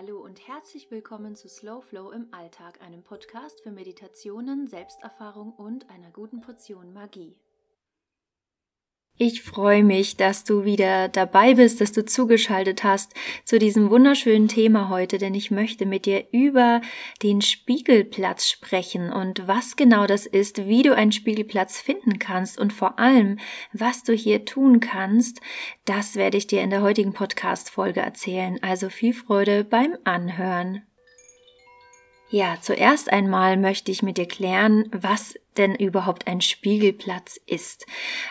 Hallo und herzlich willkommen zu Slow Flow im Alltag, einem Podcast für Meditationen, Selbsterfahrung und einer guten Portion Magie. Ich freue mich, dass du wieder dabei bist, dass du zugeschaltet hast zu diesem wunderschönen Thema heute, denn ich möchte mit dir über den Spiegelplatz sprechen und was genau das ist, wie du einen Spiegelplatz finden kannst und vor allem, was du hier tun kannst, das werde ich dir in der heutigen Podcast-Folge erzählen. Also viel Freude beim Anhören. Ja, zuerst einmal möchte ich mit dir klären, was denn überhaupt ein Spiegelplatz ist.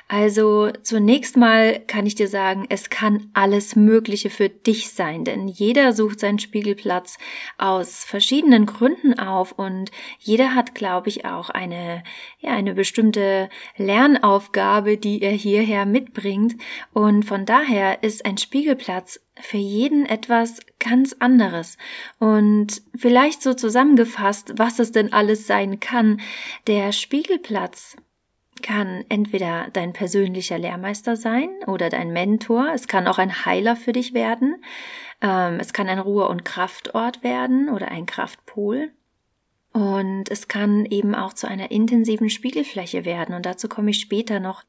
Also zunächst mal kann ich dir sagen, es kann alles Mögliche für dich sein, denn jeder sucht seinen Spiegelplatz aus verschiedenen Gründen auf und jeder hat, glaube ich, auch eine, ja, eine bestimmte Lernaufgabe, die er hierher mitbringt und von daher ist ein Spiegelplatz für jeden etwas ganz anderes. Und vielleicht so zusammengefasst, was es denn alles sein kann. Der Spiegelplatz kann entweder dein persönlicher Lehrmeister sein oder dein Mentor. Es kann auch ein Heiler für dich werden. Ähm, es kann ein Ruhe- und Kraftort werden oder ein Kraftpol. Und es kann eben auch zu einer intensiven Spiegelfläche werden. Und dazu komme ich später noch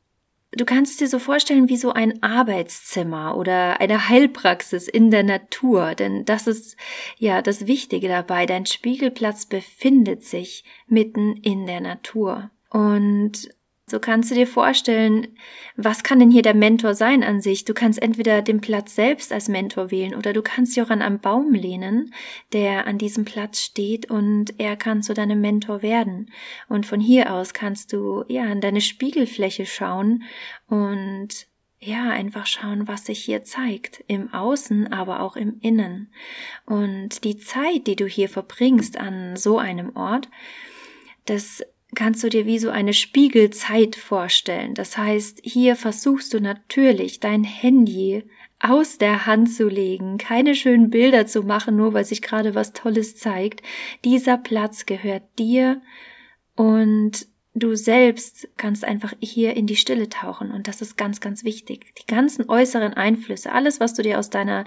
Du kannst es dir so vorstellen wie so ein Arbeitszimmer oder eine Heilpraxis in der Natur, denn das ist ja das Wichtige dabei. Dein Spiegelplatz befindet sich mitten in der Natur. Und so kannst du dir vorstellen, was kann denn hier der Mentor sein an sich? Du kannst entweder den Platz selbst als Mentor wählen oder du kannst dich auch an einen Baum lehnen, der an diesem Platz steht und er kann zu deinem Mentor werden. Und von hier aus kannst du ja an deine Spiegelfläche schauen und ja, einfach schauen, was sich hier zeigt, im Außen, aber auch im Innen. Und die Zeit, die du hier verbringst an so einem Ort, das kannst du dir wie so eine Spiegelzeit vorstellen. Das heißt, hier versuchst du natürlich dein Handy aus der Hand zu legen, keine schönen Bilder zu machen, nur weil sich gerade was Tolles zeigt. Dieser Platz gehört dir und du selbst kannst einfach hier in die Stille tauchen und das ist ganz, ganz wichtig. Die ganzen äußeren Einflüsse, alles, was du dir aus deiner,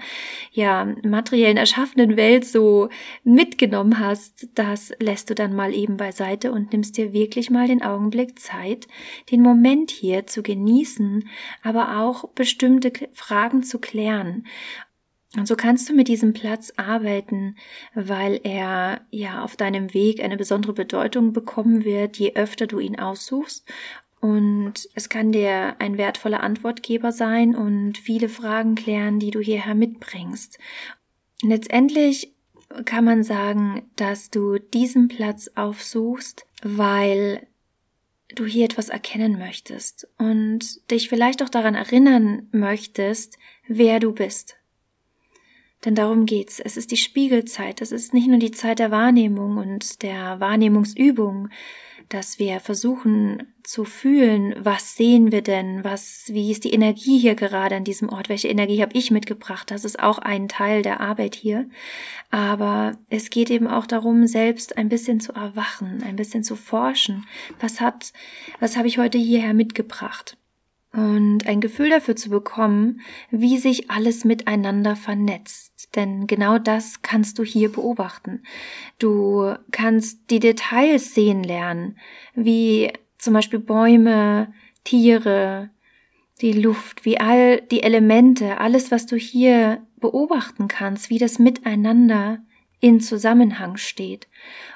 ja, materiellen, erschaffenen Welt so mitgenommen hast, das lässt du dann mal eben beiseite und nimmst dir wirklich mal den Augenblick Zeit, den Moment hier zu genießen, aber auch bestimmte Fragen zu klären. Und so kannst du mit diesem Platz arbeiten, weil er ja auf deinem Weg eine besondere Bedeutung bekommen wird, je öfter du ihn aussuchst. Und es kann dir ein wertvoller Antwortgeber sein und viele Fragen klären, die du hierher mitbringst. Letztendlich kann man sagen, dass du diesen Platz aufsuchst, weil du hier etwas erkennen möchtest und dich vielleicht auch daran erinnern möchtest, wer du bist, denn darum geht's. Es ist die Spiegelzeit. Es ist nicht nur die Zeit der Wahrnehmung und der Wahrnehmungsübung, dass wir versuchen zu fühlen, was sehen wir denn, was, wie ist die Energie hier gerade an diesem Ort, welche Energie habe ich mitgebracht, das ist auch ein Teil der Arbeit hier. Aber es geht eben auch darum, selbst ein bisschen zu erwachen, ein bisschen zu forschen. Was hat, was habe ich heute hierher mitgebracht? Und ein Gefühl dafür zu bekommen, wie sich alles miteinander vernetzt. Denn genau das kannst du hier beobachten. Du kannst die Details sehen lernen, wie zum Beispiel Bäume, Tiere, die Luft, wie all die Elemente, alles, was du hier beobachten kannst, wie das miteinander in Zusammenhang steht.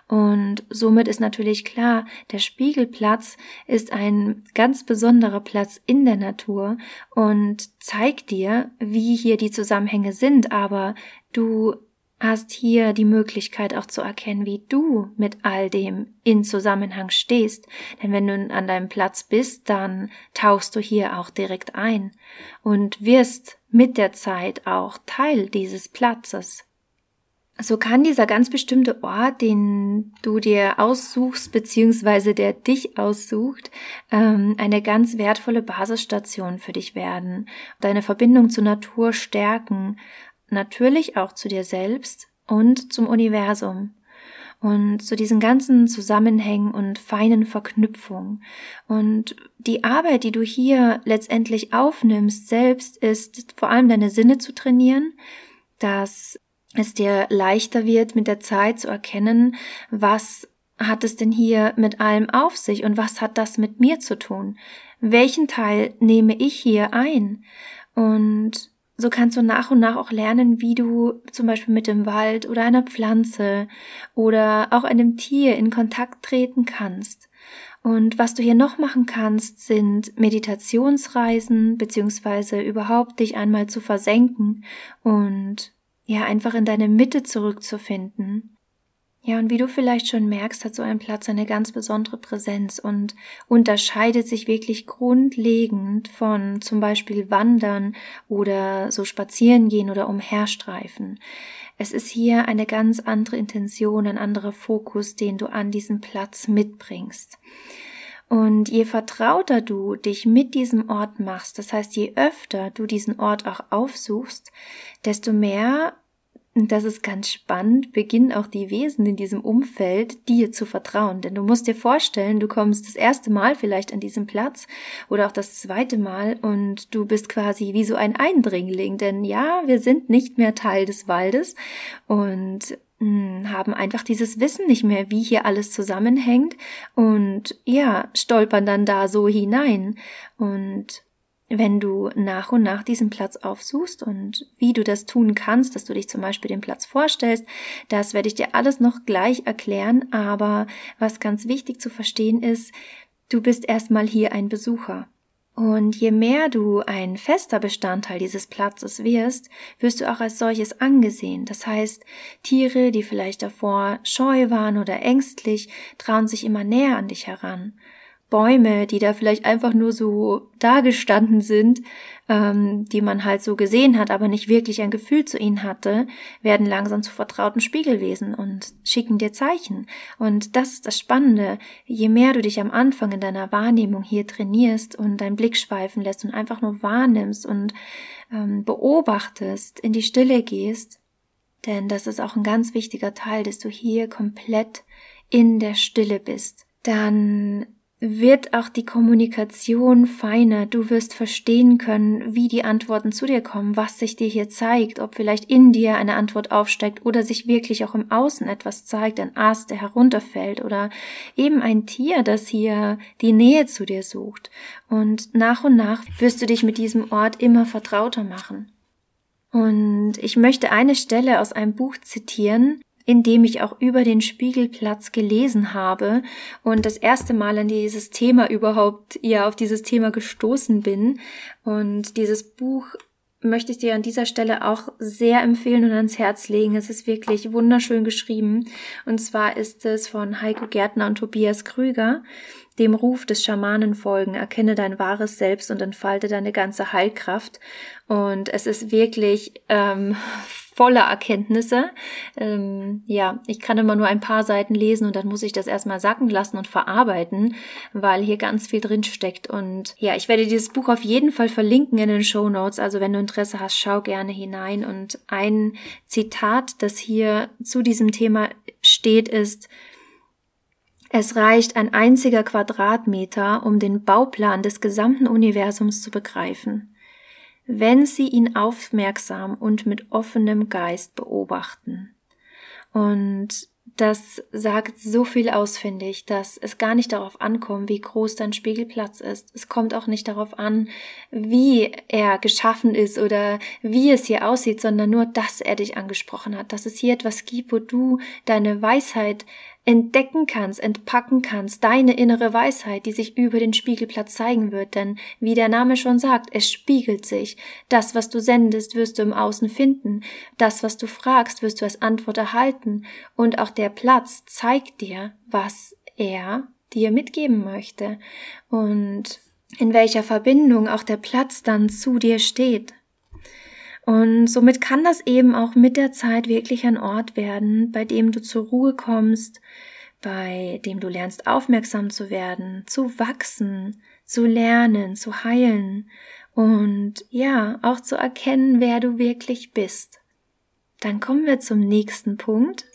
Und somit ist natürlich klar, der Spiegelplatz ist ein ganz besonderer Platz in der Natur und zeigt dir, wie hier die Zusammenhänge sind, aber du hast hier die Möglichkeit auch zu erkennen, wie du mit all dem in Zusammenhang stehst. Denn wenn du an deinem Platz bist, dann tauchst du hier auch direkt ein und wirst mit der Zeit auch Teil dieses Platzes. So kann dieser ganz bestimmte Ort, den du dir aussuchst, beziehungsweise der dich aussucht, ähm, eine ganz wertvolle Basisstation für dich werden, deine Verbindung zur Natur stärken, natürlich auch zu dir selbst und zum Universum und zu diesen ganzen Zusammenhängen und feinen Verknüpfungen. Und die Arbeit, die du hier letztendlich aufnimmst, selbst ist vor allem deine Sinne zu trainieren, das es dir leichter wird, mit der Zeit zu erkennen, was hat es denn hier mit allem auf sich und was hat das mit mir zu tun? Welchen Teil nehme ich hier ein? Und so kannst du nach und nach auch lernen, wie du zum Beispiel mit dem Wald oder einer Pflanze oder auch einem Tier in Kontakt treten kannst. Und was du hier noch machen kannst, sind Meditationsreisen, beziehungsweise überhaupt dich einmal zu versenken und ja, einfach in deine Mitte zurückzufinden. Ja, und wie du vielleicht schon merkst, hat so ein Platz eine ganz besondere Präsenz und unterscheidet sich wirklich grundlegend von zum Beispiel Wandern oder so spazieren gehen oder umherstreifen. Es ist hier eine ganz andere Intention, ein anderer Fokus, den du an diesem Platz mitbringst. Und je vertrauter du dich mit diesem Ort machst, das heißt, je öfter du diesen Ort auch aufsuchst, desto mehr und das ist ganz spannend, beginnen auch die Wesen in diesem Umfeld dir zu vertrauen. Denn du musst dir vorstellen, du kommst das erste Mal vielleicht an diesem Platz oder auch das zweite Mal und du bist quasi wie so ein Eindringling. Denn ja, wir sind nicht mehr Teil des Waldes und haben einfach dieses Wissen nicht mehr, wie hier alles zusammenhängt und ja, stolpern dann da so hinein und wenn du nach und nach diesen Platz aufsuchst und wie du das tun kannst, dass du dich zum Beispiel den Platz vorstellst, das werde ich dir alles noch gleich erklären, aber was ganz wichtig zu verstehen ist, du bist erstmal hier ein Besucher. Und je mehr du ein fester Bestandteil dieses Platzes wirst, wirst du auch als solches angesehen. Das heißt, Tiere, die vielleicht davor scheu waren oder ängstlich, trauen sich immer näher an dich heran. Bäume, die da vielleicht einfach nur so dagestanden sind, ähm, die man halt so gesehen hat, aber nicht wirklich ein Gefühl zu ihnen hatte, werden langsam zu vertrauten Spiegelwesen und schicken dir Zeichen. Und das ist das Spannende. Je mehr du dich am Anfang in deiner Wahrnehmung hier trainierst und deinen Blick schweifen lässt und einfach nur wahrnimmst und ähm, beobachtest, in die Stille gehst, denn das ist auch ein ganz wichtiger Teil, dass du hier komplett in der Stille bist, dann wird auch die Kommunikation feiner. Du wirst verstehen können, wie die Antworten zu dir kommen, was sich dir hier zeigt, ob vielleicht in dir eine Antwort aufsteigt oder sich wirklich auch im Außen etwas zeigt, ein Ast, der herunterfällt oder eben ein Tier, das hier die Nähe zu dir sucht. Und nach und nach wirst du dich mit diesem Ort immer vertrauter machen. Und ich möchte eine Stelle aus einem Buch zitieren, in dem ich auch über den Spiegelplatz gelesen habe und das erste Mal an dieses Thema überhaupt, ja, auf dieses Thema gestoßen bin. Und dieses Buch möchte ich dir an dieser Stelle auch sehr empfehlen und ans Herz legen. Es ist wirklich wunderschön geschrieben. Und zwar ist es von Heiko Gärtner und Tobias Krüger. Dem Ruf des Schamanen folgen, erkenne dein wahres Selbst und entfalte deine ganze Heilkraft. Und es ist wirklich ähm, voller Erkenntnisse. Ähm, ja, ich kann immer nur ein paar Seiten lesen und dann muss ich das erstmal sacken lassen und verarbeiten, weil hier ganz viel drin steckt. Und ja, ich werde dieses Buch auf jeden Fall verlinken in den Show Notes. Also wenn du Interesse hast, schau gerne hinein. Und ein Zitat, das hier zu diesem Thema steht, ist, es reicht ein einziger Quadratmeter, um den Bauplan des gesamten Universums zu begreifen wenn sie ihn aufmerksam und mit offenem Geist beobachten. Und das sagt so viel aus, finde ich, dass es gar nicht darauf ankommt, wie groß dein Spiegelplatz ist. Es kommt auch nicht darauf an, wie er geschaffen ist oder wie es hier aussieht, sondern nur, dass er dich angesprochen hat, dass es hier etwas gibt, wo du deine Weisheit entdecken kannst, entpacken kannst, deine innere Weisheit, die sich über den Spiegelplatz zeigen wird, denn wie der Name schon sagt, es spiegelt sich. Das, was du sendest, wirst du im Außen finden. Das, was du fragst, wirst du als Antwort erhalten. Und auch der Platz zeigt dir, was er dir mitgeben möchte und in welcher Verbindung auch der Platz dann zu dir steht. Und somit kann das eben auch mit der Zeit wirklich ein Ort werden, bei dem du zur Ruhe kommst, bei dem du lernst aufmerksam zu werden, zu wachsen, zu lernen, zu heilen und ja, auch zu erkennen, wer du wirklich bist. Dann kommen wir zum nächsten Punkt.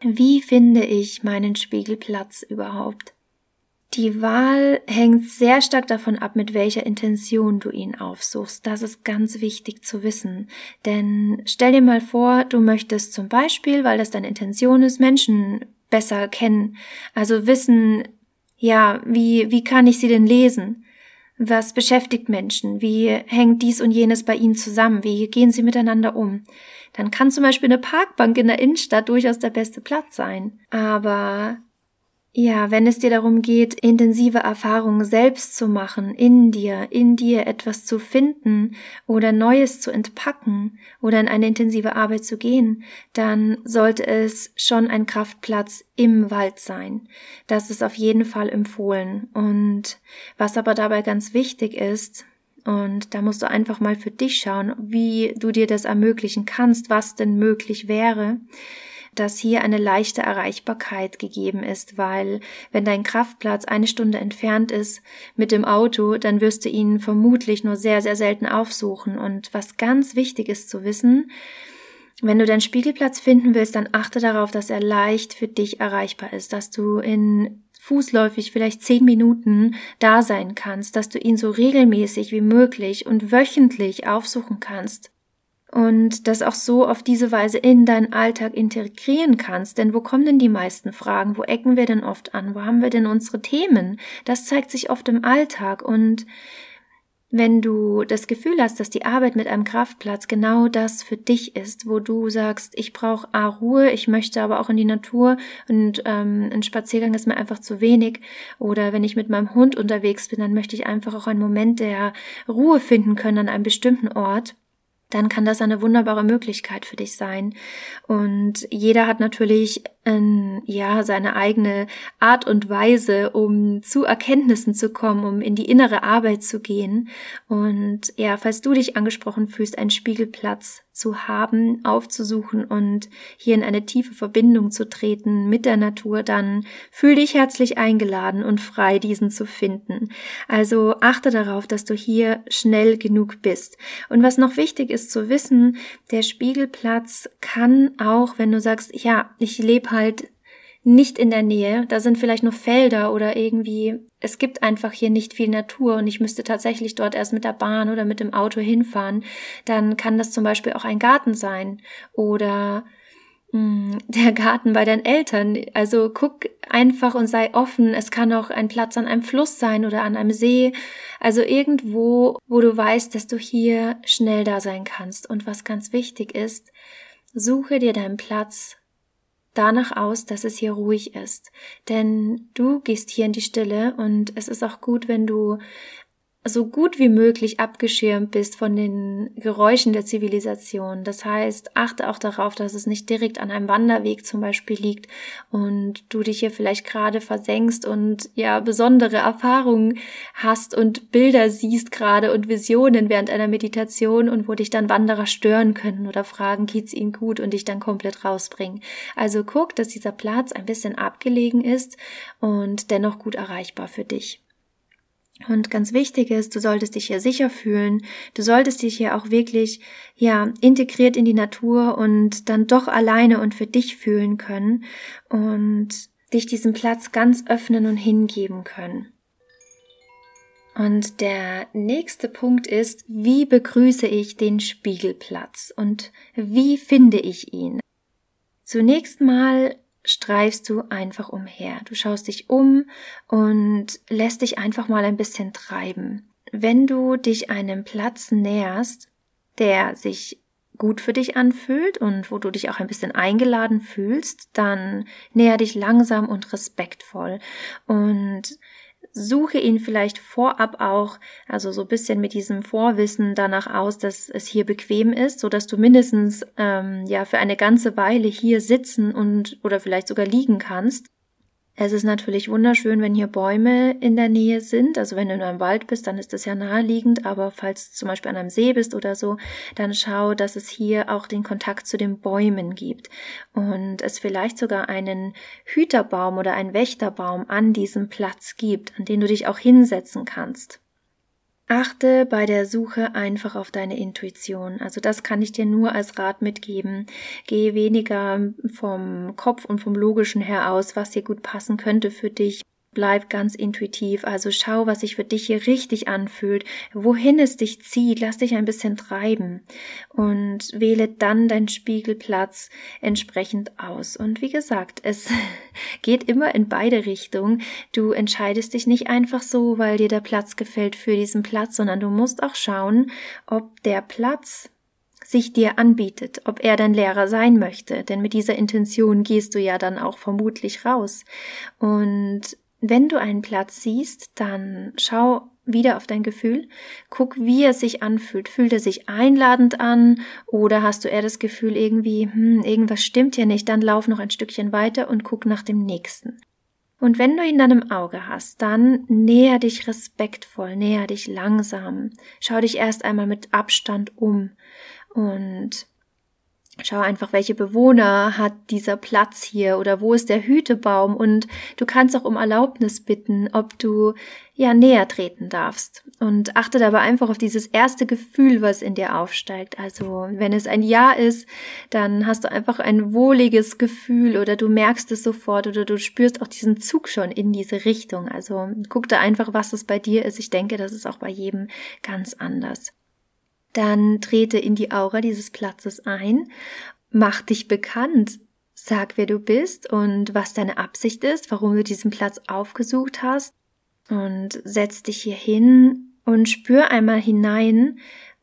Wie finde ich meinen Spiegelplatz überhaupt? Die Wahl hängt sehr stark davon ab, mit welcher Intention du ihn aufsuchst. Das ist ganz wichtig zu wissen. Denn stell dir mal vor, du möchtest zum Beispiel, weil das deine Intention ist, Menschen besser kennen. Also wissen, ja, wie, wie kann ich sie denn lesen? Was beschäftigt Menschen? Wie hängt dies und jenes bei ihnen zusammen? Wie gehen sie miteinander um? Dann kann zum Beispiel eine Parkbank in der Innenstadt durchaus der beste Platz sein. Aber ja, wenn es dir darum geht, intensive Erfahrungen selbst zu machen, in dir, in dir etwas zu finden oder Neues zu entpacken oder in eine intensive Arbeit zu gehen, dann sollte es schon ein Kraftplatz im Wald sein. Das ist auf jeden Fall empfohlen. Und was aber dabei ganz wichtig ist, und da musst du einfach mal für dich schauen, wie du dir das ermöglichen kannst, was denn möglich wäre, dass hier eine leichte Erreichbarkeit gegeben ist, weil wenn dein Kraftplatz eine Stunde entfernt ist mit dem Auto, dann wirst du ihn vermutlich nur sehr, sehr selten aufsuchen. Und was ganz wichtig ist zu wissen, wenn du deinen Spiegelplatz finden willst, dann achte darauf, dass er leicht für dich erreichbar ist, dass du in fußläufig vielleicht zehn Minuten da sein kannst, dass du ihn so regelmäßig wie möglich und wöchentlich aufsuchen kannst und das auch so auf diese Weise in deinen Alltag integrieren kannst. Denn wo kommen denn die meisten Fragen? Wo ecken wir denn oft an? Wo haben wir denn unsere Themen? Das zeigt sich oft im Alltag und wenn du das Gefühl hast, dass die Arbeit mit einem Kraftplatz genau das für dich ist, wo du sagst, ich brauche A Ruhe, ich möchte aber auch in die Natur und ähm, ein Spaziergang ist mir einfach zu wenig, oder wenn ich mit meinem Hund unterwegs bin, dann möchte ich einfach auch einen Moment der Ruhe finden können an einem bestimmten Ort, dann kann das eine wunderbare Möglichkeit für dich sein. Und jeder hat natürlich ja seine eigene Art und Weise, um zu Erkenntnissen zu kommen, um in die innere Arbeit zu gehen. Und ja, falls du dich angesprochen fühlst, einen Spiegelplatz zu haben, aufzusuchen und hier in eine tiefe Verbindung zu treten mit der Natur, dann fühl dich herzlich eingeladen und frei, diesen zu finden. Also achte darauf, dass du hier schnell genug bist. Und was noch wichtig ist zu wissen, der Spiegelplatz kann auch, wenn du sagst, ja, ich lebe halt nicht in der Nähe. Da sind vielleicht nur Felder oder irgendwie, es gibt einfach hier nicht viel Natur und ich müsste tatsächlich dort erst mit der Bahn oder mit dem Auto hinfahren. Dann kann das zum Beispiel auch ein Garten sein oder hm, der Garten bei deinen Eltern. Also guck einfach und sei offen. Es kann auch ein Platz an einem Fluss sein oder an einem See. Also irgendwo, wo du weißt, dass du hier schnell da sein kannst. Und was ganz wichtig ist, suche dir deinen Platz danach aus, dass es hier ruhig ist. Denn du gehst hier in die Stille und es ist auch gut, wenn du so gut wie möglich abgeschirmt bist von den Geräuschen der Zivilisation. Das heißt, achte auch darauf, dass es nicht direkt an einem Wanderweg zum Beispiel liegt und du dich hier vielleicht gerade versenkst und ja besondere Erfahrungen hast und Bilder siehst gerade und Visionen während einer Meditation und wo dich dann Wanderer stören können oder fragen, geht's ihnen gut und dich dann komplett rausbringen. Also guck, dass dieser Platz ein bisschen abgelegen ist und dennoch gut erreichbar für dich. Und ganz wichtig ist, du solltest dich hier sicher fühlen. Du solltest dich hier auch wirklich, ja, integriert in die Natur und dann doch alleine und für dich fühlen können und dich diesem Platz ganz öffnen und hingeben können. Und der nächste Punkt ist, wie begrüße ich den Spiegelplatz und wie finde ich ihn? Zunächst mal streifst du einfach umher. Du schaust dich um und lässt dich einfach mal ein bisschen treiben. Wenn du dich einem Platz näherst, der sich gut für dich anfühlt und wo du dich auch ein bisschen eingeladen fühlst, dann näher dich langsam und respektvoll und suche ihn vielleicht vorab auch, also so bisschen mit diesem Vorwissen danach aus, dass es hier bequem ist, so dass du mindestens ähm, ja für eine ganze Weile hier sitzen und oder vielleicht sogar liegen kannst. Es ist natürlich wunderschön, wenn hier Bäume in der Nähe sind. Also wenn du in einem Wald bist, dann ist das ja naheliegend. Aber falls du zum Beispiel an einem See bist oder so, dann schau, dass es hier auch den Kontakt zu den Bäumen gibt. Und es vielleicht sogar einen Hüterbaum oder einen Wächterbaum an diesem Platz gibt, an den du dich auch hinsetzen kannst. Achte bei der Suche einfach auf deine Intuition. Also das kann ich dir nur als Rat mitgeben. Gehe weniger vom Kopf und vom Logischen her aus, was dir gut passen könnte für dich. Bleib ganz intuitiv, also schau, was sich für dich hier richtig anfühlt, wohin es dich zieht, lass dich ein bisschen treiben und wähle dann deinen Spiegelplatz entsprechend aus. Und wie gesagt, es geht immer in beide Richtungen. Du entscheidest dich nicht einfach so, weil dir der Platz gefällt für diesen Platz, sondern du musst auch schauen, ob der Platz sich dir anbietet, ob er dein Lehrer sein möchte, denn mit dieser Intention gehst du ja dann auch vermutlich raus. Und wenn du einen Platz siehst, dann schau wieder auf dein Gefühl, guck, wie er sich anfühlt. Fühlt er sich einladend an oder hast du eher das Gefühl irgendwie, hm, irgendwas stimmt hier nicht, dann lauf noch ein Stückchen weiter und guck nach dem nächsten. Und wenn du ihn dann im Auge hast, dann näher dich respektvoll, näher dich langsam. Schau dich erst einmal mit Abstand um und Schau einfach, welche Bewohner hat dieser Platz hier oder wo ist der Hütebaum und du kannst auch um Erlaubnis bitten, ob du ja näher treten darfst und achte dabei einfach auf dieses erste Gefühl, was in dir aufsteigt. Also wenn es ein Ja ist, dann hast du einfach ein wohliges Gefühl oder du merkst es sofort oder du spürst auch diesen Zug schon in diese Richtung. Also guck da einfach, was es bei dir ist. Ich denke, das ist auch bei jedem ganz anders. Dann trete in die Aura dieses Platzes ein, mach dich bekannt, sag, wer du bist und was deine Absicht ist, warum du diesen Platz aufgesucht hast und setz dich hier hin und spür einmal hinein,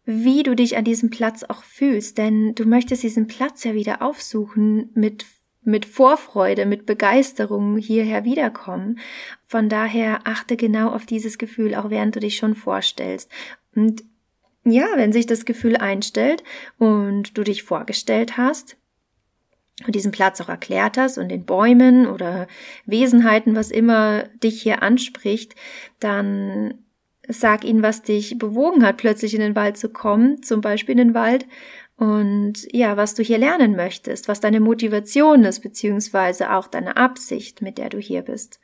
wie du dich an diesem Platz auch fühlst, denn du möchtest diesen Platz ja wieder aufsuchen mit mit Vorfreude, mit Begeisterung hierher wiederkommen. Von daher achte genau auf dieses Gefühl, auch während du dich schon vorstellst. Und ja, wenn sich das Gefühl einstellt und du dich vorgestellt hast und diesen Platz auch erklärt hast und den Bäumen oder Wesenheiten, was immer dich hier anspricht, dann sag ihnen, was dich bewogen hat, plötzlich in den Wald zu kommen, zum Beispiel in den Wald, und ja, was du hier lernen möchtest, was deine Motivation ist, beziehungsweise auch deine Absicht, mit der du hier bist.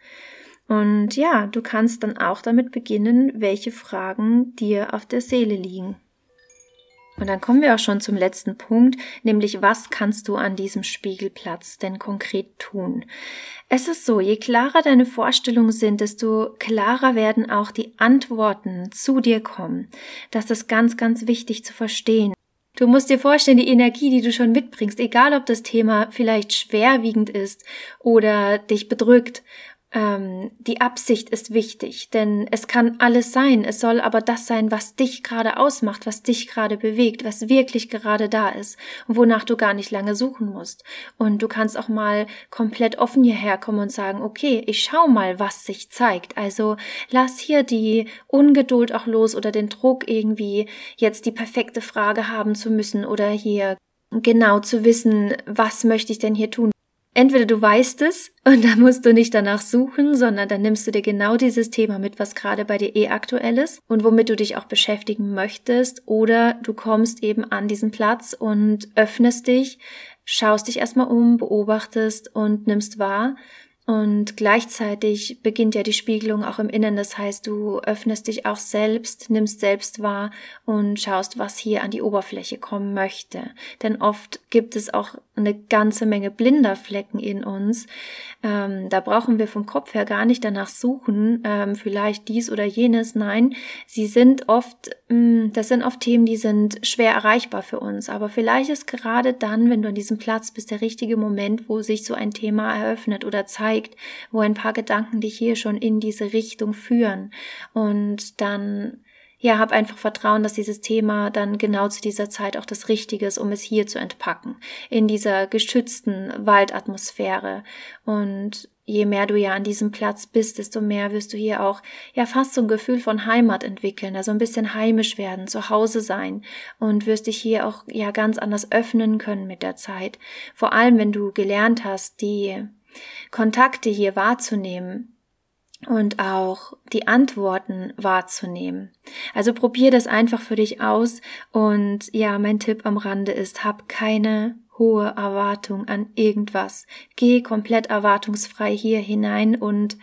Und ja, du kannst dann auch damit beginnen, welche Fragen dir auf der Seele liegen. Und dann kommen wir auch schon zum letzten Punkt, nämlich was kannst du an diesem Spiegelplatz denn konkret tun? Es ist so, je klarer deine Vorstellungen sind, desto klarer werden auch die Antworten zu dir kommen. Das ist ganz, ganz wichtig zu verstehen. Du musst dir vorstellen, die Energie, die du schon mitbringst, egal ob das Thema vielleicht schwerwiegend ist oder dich bedrückt ähm, die Absicht ist wichtig, denn es kann alles sein. Es soll aber das sein, was dich gerade ausmacht, was dich gerade bewegt, was wirklich gerade da ist und wonach du gar nicht lange suchen musst. Und du kannst auch mal komplett offen hierher kommen und sagen, okay, ich schau mal, was sich zeigt. Also lass hier die Ungeduld auch los oder den Druck irgendwie jetzt die perfekte Frage haben zu müssen oder hier genau zu wissen, was möchte ich denn hier tun? Entweder du weißt es und dann musst du nicht danach suchen, sondern dann nimmst du dir genau dieses Thema mit, was gerade bei dir eh aktuell ist und womit du dich auch beschäftigen möchtest, oder du kommst eben an diesen Platz und öffnest dich, schaust dich erstmal um, beobachtest und nimmst wahr, und gleichzeitig beginnt ja die Spiegelung auch im Innen. Das heißt, du öffnest dich auch selbst, nimmst selbst wahr und schaust, was hier an die Oberfläche kommen möchte. Denn oft gibt es auch eine ganze Menge blinder Flecken in uns. Ähm, da brauchen wir vom Kopf her gar nicht danach suchen, ähm, vielleicht dies oder jenes. Nein, sie sind oft, mh, mm, das sind oft Themen, die sind schwer erreichbar für uns. Aber vielleicht ist gerade dann, wenn du an diesem Platz bist, der richtige Moment, wo sich so ein Thema eröffnet oder zeigt zeigt, wo ein paar Gedanken dich hier schon in diese Richtung führen. Und dann ja, hab einfach Vertrauen, dass dieses Thema dann genau zu dieser Zeit auch das Richtige ist, um es hier zu entpacken, in dieser geschützten Waldatmosphäre. Und je mehr du ja an diesem Platz bist, desto mehr wirst du hier auch ja fast so ein Gefühl von Heimat entwickeln, also ein bisschen heimisch werden, zu Hause sein und wirst dich hier auch ja ganz anders öffnen können mit der Zeit. Vor allem, wenn du gelernt hast, die Kontakte hier wahrzunehmen und auch die Antworten wahrzunehmen. Also probier das einfach für dich aus und ja, mein Tipp am Rande ist, hab keine hohe Erwartung an irgendwas. Geh komplett erwartungsfrei hier hinein und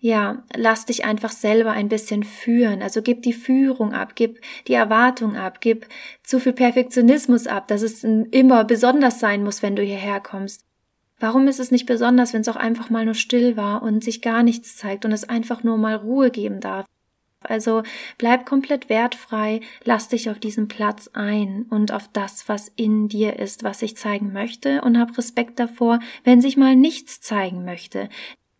ja, lass dich einfach selber ein bisschen führen. Also gib die Führung ab, gib die Erwartung ab, gib zu viel Perfektionismus ab, dass es immer besonders sein muss, wenn du hierher kommst. Warum ist es nicht besonders, wenn es auch einfach mal nur still war und sich gar nichts zeigt und es einfach nur mal Ruhe geben darf? Also bleib komplett wertfrei, lass dich auf diesen Platz ein und auf das, was in dir ist, was sich zeigen möchte und hab Respekt davor, wenn sich mal nichts zeigen möchte.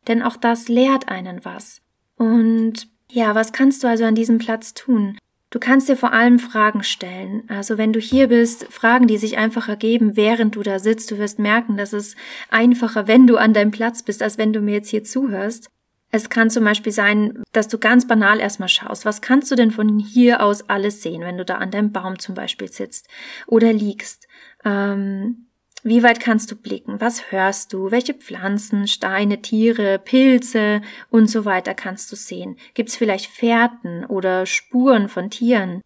Denn auch das lehrt einen was. Und ja, was kannst du also an diesem Platz tun? Du kannst dir vor allem Fragen stellen. Also wenn du hier bist, Fragen, die sich einfach ergeben, während du da sitzt. Du wirst merken, dass es einfacher, wenn du an deinem Platz bist, als wenn du mir jetzt hier zuhörst. Es kann zum Beispiel sein, dass du ganz banal erstmal schaust, was kannst du denn von hier aus alles sehen, wenn du da an deinem Baum zum Beispiel sitzt oder liegst. Ähm, wie weit kannst du blicken? Was hörst du? Welche Pflanzen, Steine, Tiere, Pilze und so weiter kannst du sehen? Gibt es vielleicht Fährten oder Spuren von Tieren?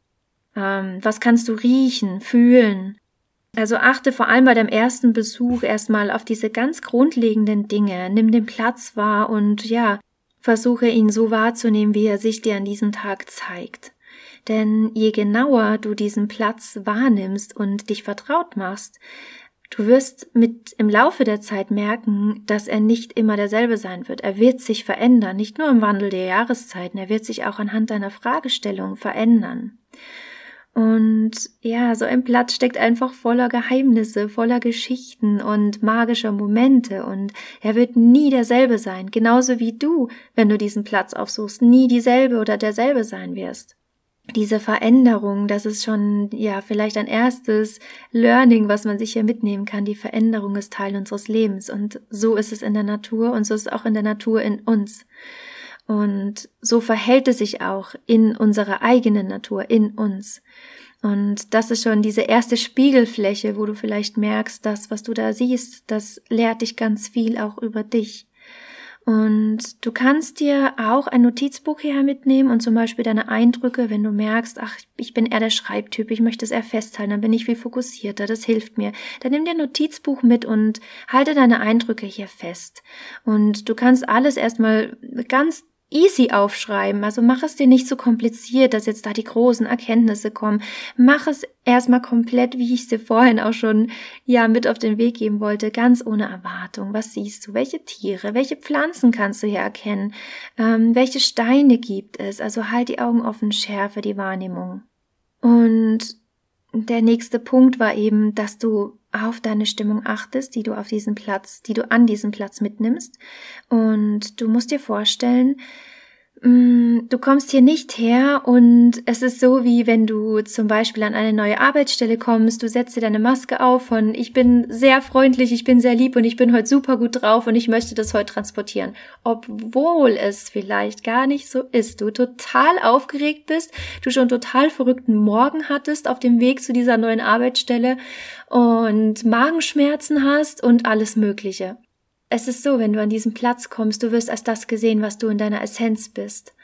Ähm, was kannst du riechen, fühlen? Also achte vor allem bei deinem ersten Besuch erstmal auf diese ganz grundlegenden Dinge. Nimm den Platz wahr und ja, versuche ihn so wahrzunehmen, wie er sich dir an diesem Tag zeigt. Denn je genauer du diesen Platz wahrnimmst und dich vertraut machst, Du wirst mit im Laufe der Zeit merken, dass er nicht immer derselbe sein wird. Er wird sich verändern, nicht nur im Wandel der Jahreszeiten, er wird sich auch anhand deiner Fragestellung verändern. Und ja, so ein Platz steckt einfach voller Geheimnisse, voller Geschichten und magischer Momente und er wird nie derselbe sein, genauso wie du, wenn du diesen Platz aufsuchst, nie dieselbe oder derselbe sein wirst diese Veränderung, das ist schon, ja, vielleicht ein erstes Learning, was man sich hier mitnehmen kann. Die Veränderung ist Teil unseres Lebens und so ist es in der Natur und so ist es auch in der Natur in uns. Und so verhält es sich auch in unserer eigenen Natur, in uns. Und das ist schon diese erste Spiegelfläche, wo du vielleicht merkst, das, was du da siehst, das lehrt dich ganz viel auch über dich. Und du kannst dir auch ein Notizbuch hier mitnehmen und zum Beispiel deine Eindrücke, wenn du merkst, ach, ich bin eher der Schreibtyp, ich möchte es eher festhalten, dann bin ich viel fokussierter, das hilft mir. Dann nimm dir ein Notizbuch mit und halte deine Eindrücke hier fest. Und du kannst alles erstmal ganz easy aufschreiben. Also mach es dir nicht so kompliziert, dass jetzt da die großen Erkenntnisse kommen. Mach es erstmal komplett, wie ich es dir vorhin auch schon ja mit auf den Weg geben wollte, ganz ohne Erwartung. Was siehst du? Welche Tiere? Welche Pflanzen kannst du hier erkennen? Ähm, welche Steine gibt es? Also halt die Augen offen, schärfe die Wahrnehmung. Und der nächste Punkt war eben, dass du auf deine Stimmung achtest, die du auf diesen Platz, die du an diesem Platz mitnimmst. Und du musst dir vorstellen, du kommst hier nicht her und es ist so, wie wenn du zum Beispiel an eine neue Arbeitsstelle kommst, du setzt dir deine Maske auf von ich bin sehr freundlich, ich bin sehr lieb und ich bin heute super gut drauf und ich möchte das heute transportieren. Obwohl es vielleicht gar nicht so ist. Du total aufgeregt bist, du schon total verrückten Morgen hattest auf dem Weg zu dieser neuen Arbeitsstelle und Magenschmerzen hast und alles Mögliche. Es ist so, wenn du an diesen Platz kommst, du wirst als das gesehen, was du in deiner Essenz bist.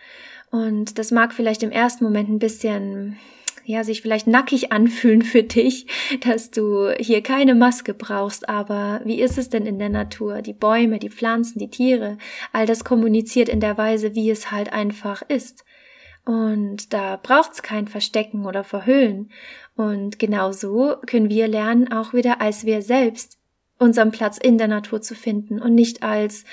Und das mag vielleicht im ersten Moment ein bisschen, ja, sich vielleicht nackig anfühlen für dich, dass du hier keine Maske brauchst, aber wie ist es denn in der Natur? Die Bäume, die Pflanzen, die Tiere, all das kommuniziert in der Weise, wie es halt einfach ist. Und da braucht's kein Verstecken oder Verhüllen. Und genau so können wir lernen, auch wieder als wir selbst unseren Platz in der Natur zu finden und nicht als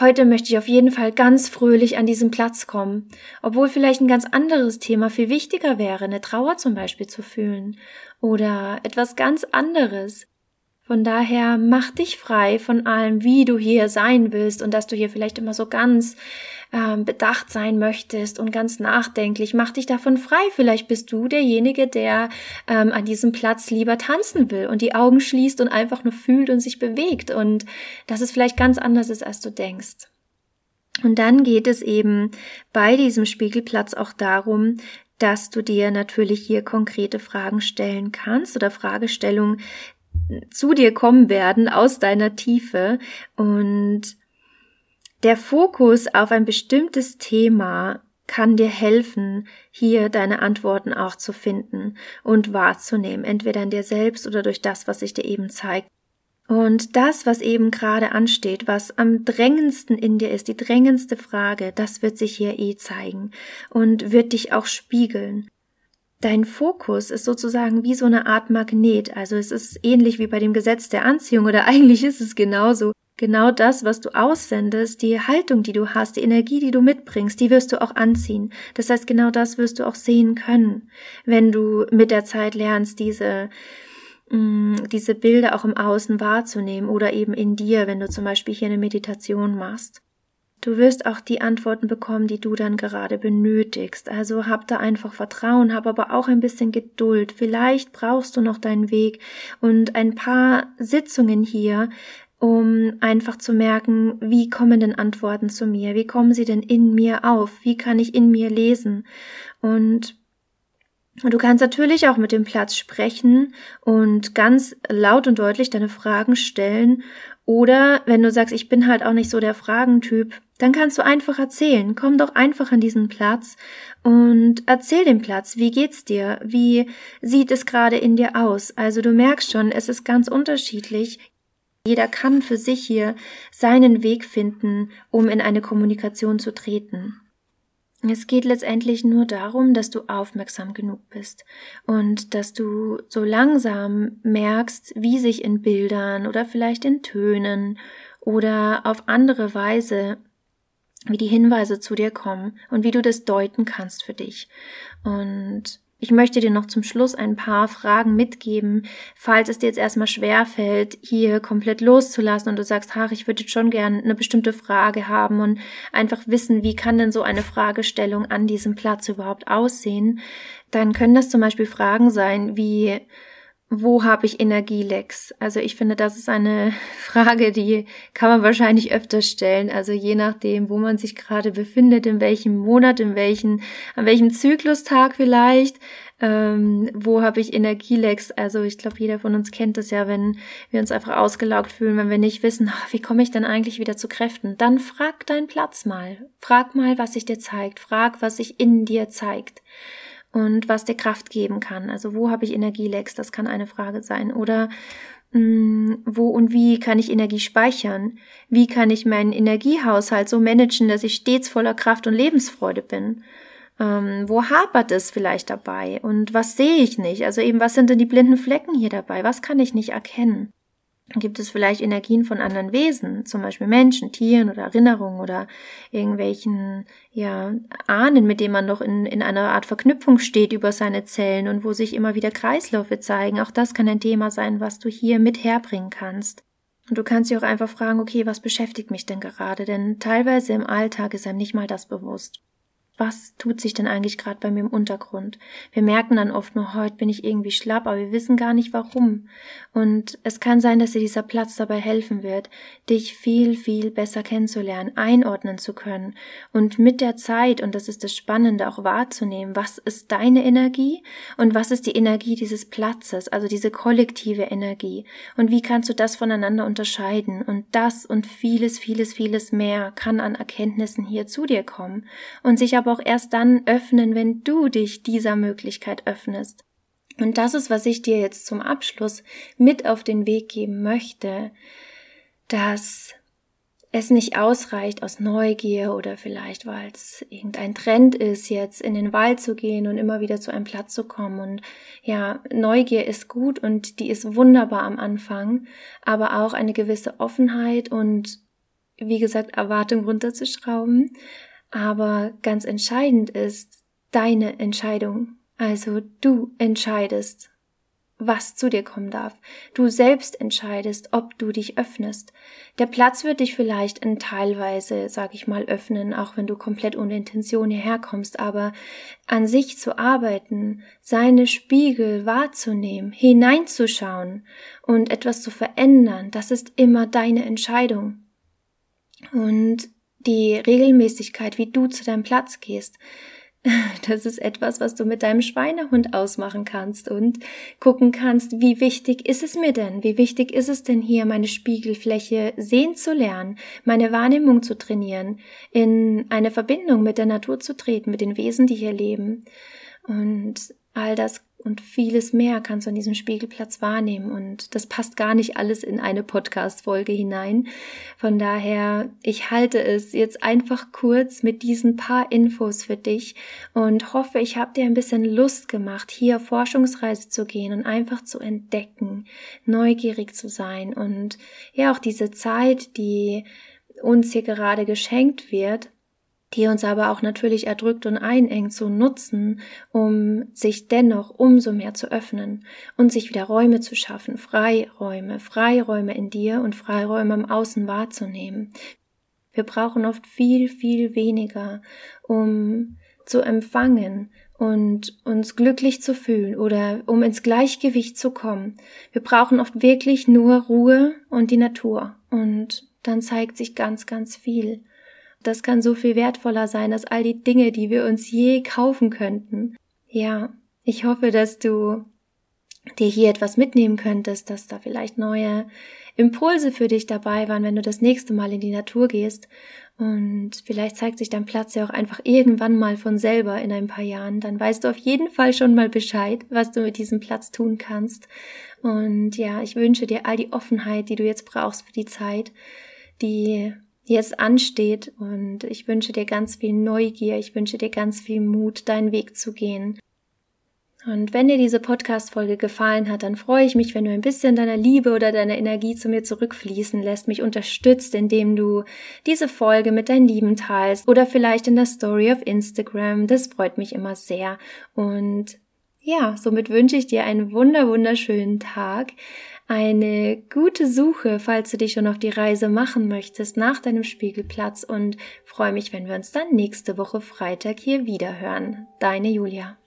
heute möchte ich auf jeden Fall ganz fröhlich an diesen Platz kommen, obwohl vielleicht ein ganz anderes Thema viel wichtiger wäre, eine Trauer zum Beispiel zu fühlen oder etwas ganz anderes. Von daher mach dich frei von allem, wie du hier sein willst und dass du hier vielleicht immer so ganz ähm, bedacht sein möchtest und ganz nachdenklich. Mach dich davon frei. Vielleicht bist du derjenige, der ähm, an diesem Platz lieber tanzen will und die Augen schließt und einfach nur fühlt und sich bewegt und dass es vielleicht ganz anders ist, als du denkst. Und dann geht es eben bei diesem Spiegelplatz auch darum, dass du dir natürlich hier konkrete Fragen stellen kannst oder Fragestellungen zu dir kommen werden aus deiner Tiefe und der Fokus auf ein bestimmtes Thema kann dir helfen, hier deine Antworten auch zu finden und wahrzunehmen, entweder in dir selbst oder durch das, was sich dir eben zeigt. Und das, was eben gerade ansteht, was am drängendsten in dir ist, die drängendste Frage, das wird sich hier eh zeigen und wird dich auch spiegeln. Dein Fokus ist sozusagen wie so eine Art Magnet, also es ist ähnlich wie bei dem Gesetz der Anziehung oder eigentlich ist es genauso. genau das, was du aussendest, die Haltung, die du hast, die Energie, die du mitbringst, die wirst du auch anziehen. Das heißt, genau das wirst du auch sehen können, wenn du mit der Zeit lernst, diese mm, diese Bilder auch im Außen wahrzunehmen oder eben in dir, wenn du zum Beispiel hier eine Meditation machst. Du wirst auch die Antworten bekommen, die du dann gerade benötigst. Also hab da einfach Vertrauen, hab aber auch ein bisschen Geduld. Vielleicht brauchst du noch deinen Weg und ein paar Sitzungen hier, um einfach zu merken, wie kommen denn Antworten zu mir? Wie kommen sie denn in mir auf? Wie kann ich in mir lesen? Und du kannst natürlich auch mit dem Platz sprechen und ganz laut und deutlich deine Fragen stellen. Oder wenn du sagst, ich bin halt auch nicht so der Fragentyp, dann kannst du einfach erzählen. Komm doch einfach an diesen Platz und erzähl dem Platz. Wie geht's dir? Wie sieht es gerade in dir aus? Also du merkst schon, es ist ganz unterschiedlich. Jeder kann für sich hier seinen Weg finden, um in eine Kommunikation zu treten. Es geht letztendlich nur darum, dass du aufmerksam genug bist und dass du so langsam merkst, wie sich in Bildern oder vielleicht in Tönen oder auf andere Weise, wie die Hinweise zu dir kommen und wie du das deuten kannst für dich. Und ich möchte dir noch zum Schluss ein paar Fragen mitgeben, falls es dir jetzt erstmal schwer fällt, hier komplett loszulassen und du sagst, ach, ich würde schon gerne eine bestimmte Frage haben und einfach wissen, wie kann denn so eine Fragestellung an diesem Platz überhaupt aussehen, dann können das zum Beispiel Fragen sein wie, wo habe ich Energielecks? Also ich finde, das ist eine Frage, die kann man wahrscheinlich öfter stellen. Also je nachdem, wo man sich gerade befindet, in welchem Monat, in welchen, an welchem Zyklustag vielleicht, ähm, wo habe ich Energielecks? Also ich glaube, jeder von uns kennt das ja, wenn wir uns einfach ausgelaugt fühlen, wenn wir nicht wissen, ach, wie komme ich denn eigentlich wieder zu Kräften? Dann frag deinen Platz mal. Frag mal, was sich dir zeigt. Frag, was sich in dir zeigt und was dir Kraft geben kann. Also wo habe ich Energielecks? Das kann eine Frage sein. Oder mh, mm, wo und wie kann ich Energie speichern? Wie kann ich meinen Energiehaushalt so managen, dass ich stets voller Kraft und Lebensfreude bin? Ähm, wo hapert es vielleicht dabei? Und was sehe ich nicht? Also eben, was sind denn die blinden Flecken hier dabei? Was kann ich nicht erkennen? Gibt es vielleicht Energien von anderen Wesen, zum Beispiel Menschen, Tieren oder Erinnerungen oder irgendwelchen ja, Ahnen, mit denen man noch in, in einer Art Verknüpfung steht über seine Zellen und wo sich immer wieder Kreisläufe zeigen? Auch das kann ein Thema sein, was du hier mit herbringen kannst. Und du kannst dich auch einfach fragen, okay, was beschäftigt mich denn gerade? Denn teilweise im Alltag ist einem nicht mal das bewusst was tut sich denn eigentlich gerade bei mir im Untergrund? Wir merken dann oft nur, heute bin ich irgendwie schlapp, aber wir wissen gar nicht warum. Und es kann sein, dass dir dieser Platz dabei helfen wird, dich viel, viel besser kennenzulernen, einordnen zu können und mit der Zeit, und das ist das Spannende, auch wahrzunehmen, was ist deine Energie und was ist die Energie dieses Platzes, also diese kollektive Energie und wie kannst du das voneinander unterscheiden und das und vieles, vieles, vieles mehr kann an Erkenntnissen hier zu dir kommen und sich aber auch erst dann öffnen, wenn du dich dieser Möglichkeit öffnest. Und das ist, was ich dir jetzt zum Abschluss mit auf den Weg geben möchte, dass es nicht ausreicht aus Neugier oder vielleicht weil es irgendein Trend ist, jetzt in den Wald zu gehen und immer wieder zu einem Platz zu kommen. Und ja, Neugier ist gut und die ist wunderbar am Anfang, aber auch eine gewisse Offenheit und wie gesagt, Erwartung runterzuschrauben aber ganz entscheidend ist deine Entscheidung. Also du entscheidest, was zu dir kommen darf. Du selbst entscheidest, ob du dich öffnest. Der Platz wird dich vielleicht in teilweise, sag ich mal, öffnen, auch wenn du komplett ohne Intention hierher kommst, aber an sich zu arbeiten, seine Spiegel wahrzunehmen, hineinzuschauen und etwas zu verändern, das ist immer deine Entscheidung. Und die Regelmäßigkeit, wie du zu deinem Platz gehst, das ist etwas, was du mit deinem Schweinehund ausmachen kannst und gucken kannst, wie wichtig ist es mir denn? Wie wichtig ist es denn hier, meine Spiegelfläche sehen zu lernen, meine Wahrnehmung zu trainieren, in eine Verbindung mit der Natur zu treten, mit den Wesen, die hier leben? Und all das und vieles mehr kannst du an diesem Spiegelplatz wahrnehmen. Und das passt gar nicht alles in eine Podcast-Folge hinein. Von daher, ich halte es jetzt einfach kurz mit diesen paar Infos für dich und hoffe, ich habe dir ein bisschen Lust gemacht, hier Forschungsreise zu gehen und einfach zu entdecken, neugierig zu sein und ja auch diese Zeit, die uns hier gerade geschenkt wird, die uns aber auch natürlich erdrückt und einengt, zu nutzen, um sich dennoch umso mehr zu öffnen und sich wieder Räume zu schaffen, Freiräume, Freiräume in dir und Freiräume im Außen wahrzunehmen. Wir brauchen oft viel, viel weniger, um zu empfangen und uns glücklich zu fühlen oder um ins Gleichgewicht zu kommen. Wir brauchen oft wirklich nur Ruhe und die Natur und dann zeigt sich ganz, ganz viel. Das kann so viel wertvoller sein als all die Dinge, die wir uns je kaufen könnten. Ja, ich hoffe, dass du dir hier etwas mitnehmen könntest, dass da vielleicht neue Impulse für dich dabei waren, wenn du das nächste Mal in die Natur gehst. Und vielleicht zeigt sich dein Platz ja auch einfach irgendwann mal von selber in ein paar Jahren. Dann weißt du auf jeden Fall schon mal Bescheid, was du mit diesem Platz tun kannst. Und ja, ich wünsche dir all die Offenheit, die du jetzt brauchst für die Zeit, die jetzt ansteht. Und ich wünsche dir ganz viel Neugier, ich wünsche dir ganz viel Mut, deinen Weg zu gehen. Und wenn dir diese Podcast-Folge gefallen hat, dann freue ich mich, wenn du ein bisschen deiner Liebe oder deiner Energie zu mir zurückfließen lässt, mich unterstützt, indem du diese Folge mit deinen Lieben teilst oder vielleicht in der Story auf Instagram. Das freut mich immer sehr. Und ja, somit wünsche ich dir einen wunder, wunderschönen Tag eine gute Suche, falls du dich schon auf die Reise machen möchtest nach deinem Spiegelplatz und freue mich, wenn wir uns dann nächste Woche Freitag hier wieder hören. Deine Julia.